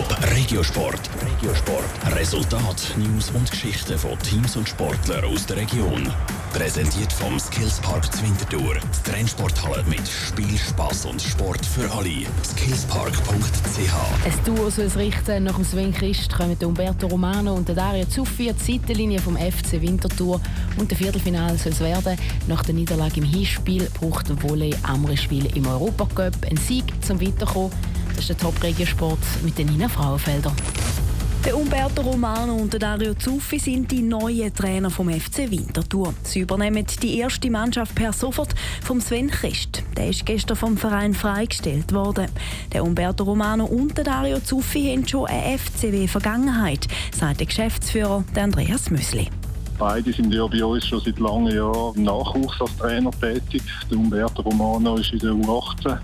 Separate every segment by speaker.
Speaker 1: Top Regiosport. Regiosport. Resultat, News und Geschichten von Teams und Sportlern aus der Region. Präsentiert vom Skillspark Zwintertour. Die Trennsporthalle mit Spiel, Spass und Sport für alle. Skillspark.ch.
Speaker 2: Ein Duo soll es richten. Nach dem Sven Christ kommen Umberto Romano und Dario Zuffi die Seitenlinie vom FC Winterthur. Und der Viertelfinale soll es werden. Nach der Niederlage im Hinspiel braucht Volley Amrischwil im Europacup einen Sieg zum Weiterkommen. Das ist der Top-Regiosport mit den Nina Frauenfelder.
Speaker 3: Der Umberto Romano und der Dario Zuffi sind die neuen Trainer vom FC Winterthur. Sie übernehmen die erste Mannschaft per sofort vom Sven Christ. Der ist gestern vom Verein freigestellt worden. Der Umberto Romano und der Dario Zuffi haben schon eine FCW-Vergangenheit, sagt der Geschäftsführer Andreas Müsli.
Speaker 4: Beide sind ja bei uns schon seit langen Jahren im Nachwuchs als Trainer tätig. Der Umberto Romano ist in der U18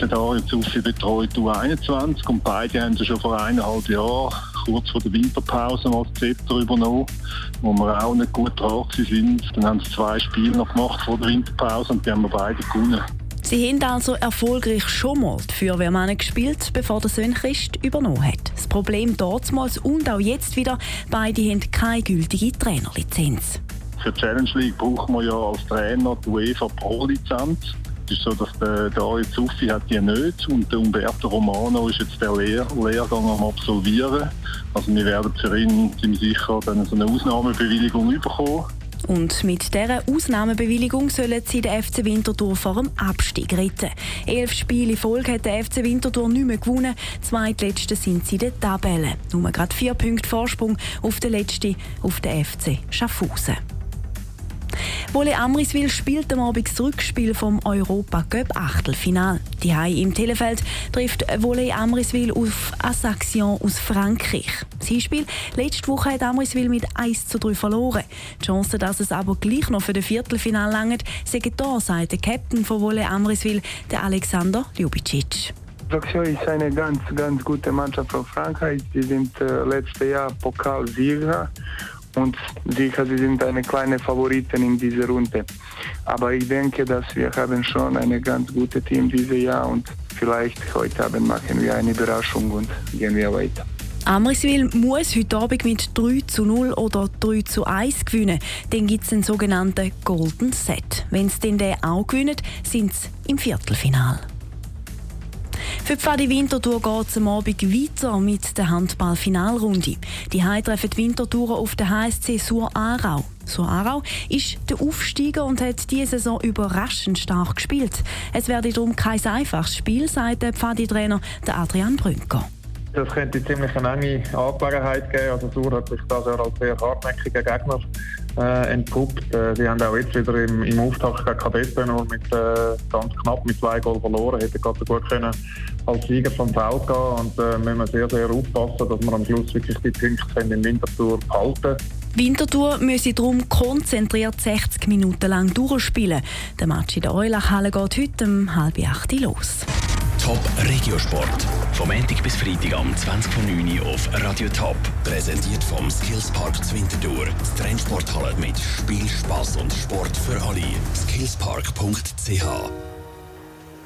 Speaker 4: der Dario Zuffi betreut U21 und beide haben sie schon vor eineinhalb Jahren, kurz vor der Winterpause, mal das Zepter übernommen, wo wir auch nicht gut dran sind. Dann haben sie zwei Spiele noch gemacht vor der Winterpause und die haben wir beide gewonnen.
Speaker 3: Sie haben also erfolgreich schon mal die Feuerwehrmänner gespielt, bevor der Sven Christ übernommen hat. Das Problem damals und auch jetzt wieder, beide haben keine gültige Trainerlizenz.
Speaker 4: Für die Challenge League brauchen wir ja als Trainer die UEFA Pro-Lizenz. Es ist so, dass der Dario Zuffi hat die nicht und der Umberto Romano ist jetzt der Lehr Lehrgang am Absolvieren. Also wir werden für ihn ziemlich sicher dann so eine Ausnahmebewilligung bekommen.
Speaker 3: Und mit dieser Ausnahmebewilligung sollen sie den FC Winterthur vor dem Abstieg retten. Elf Spiele in Folge hat der FC Winterthur nicht mehr gewonnen. Zweitletzte sind sie in der Tabelle. Nur gerade vier Punkte Vorsprung auf den letzten, auf den FC Schaffhausen. Wolle Amriswil spielt am Abend das Rückspiel vom Europa Cup Achtelfinal. Die im Telefeld trifft Wolle Amriswil auf Assaxion aus Frankreich. Das Hinspiel letzte Woche hat Amriswil mit 1 zu 3 verloren. Die Chance, dass es aber gleich noch für das Viertelfinal langt, sagen da, sagt der Captain von Wolle Amriswil, der Alexander Ljubicic.
Speaker 5: Ajaccio ist eine ganz, ganz gute Mannschaft von Frankreich. Sie sind äh, letztes Jahr Pokalsieger und sicher, sie sind eine kleine Favoriten in dieser Runde. Aber ich denke, dass wir haben schon ein ganz gutes Team dieses Jahr und vielleicht heute Abend machen wir eine Überraschung und gehen wir weiter.
Speaker 3: Amriswil muss heute Abend mit 3 zu 0 oder 3 zu 1 gewinnen. Dann gibt es einen sogenannten Golden Set. Wenn sie den auch gewinnen, sind sie im Viertelfinale. Für die Pfadi Winterthur geht es am Abend weiter mit der Handball-Finalrunde. Die Heim treffen die Winterthur auf den HSC Sur Aarau. Sur Aarau ist der Aufsteiger und hat diese Saison überraschend stark gespielt. Es werde darum kein einfaches Spiel, sagt der Pfadi-Trainer Adrian Brünker.
Speaker 6: Das könnte ziemlich eine enge Angelegenheit geben. Also Sur hat sich da sehr als sehr hartnäckiger Gegner äh, entpuppt. Äh, sie haben auch jetzt wieder im, im Auftakt gegen Kadetten nur mit äh, ganz knapp mit zwei Goal verloren. Hätte gerade so gut können als Sieger vom Feld gehen und äh, müssen wir sehr, sehr aufpassen, dass wir am Schluss wirklich die Punkte in Winterthur halten
Speaker 3: Winterthur müsse darum konzentriert 60 Minuten lang durchspielen. Der Match in der Eulachhalle geht heute um halb acht los.
Speaker 1: Top Regiosport. Vom Montag bis Freitag am 20.09 Uhr auf Radio Top. Präsentiert vom Skillspark Zwintertour. Das Trennsporthalle mit Spiel, Spass und Sport für alle. Skillspark.ch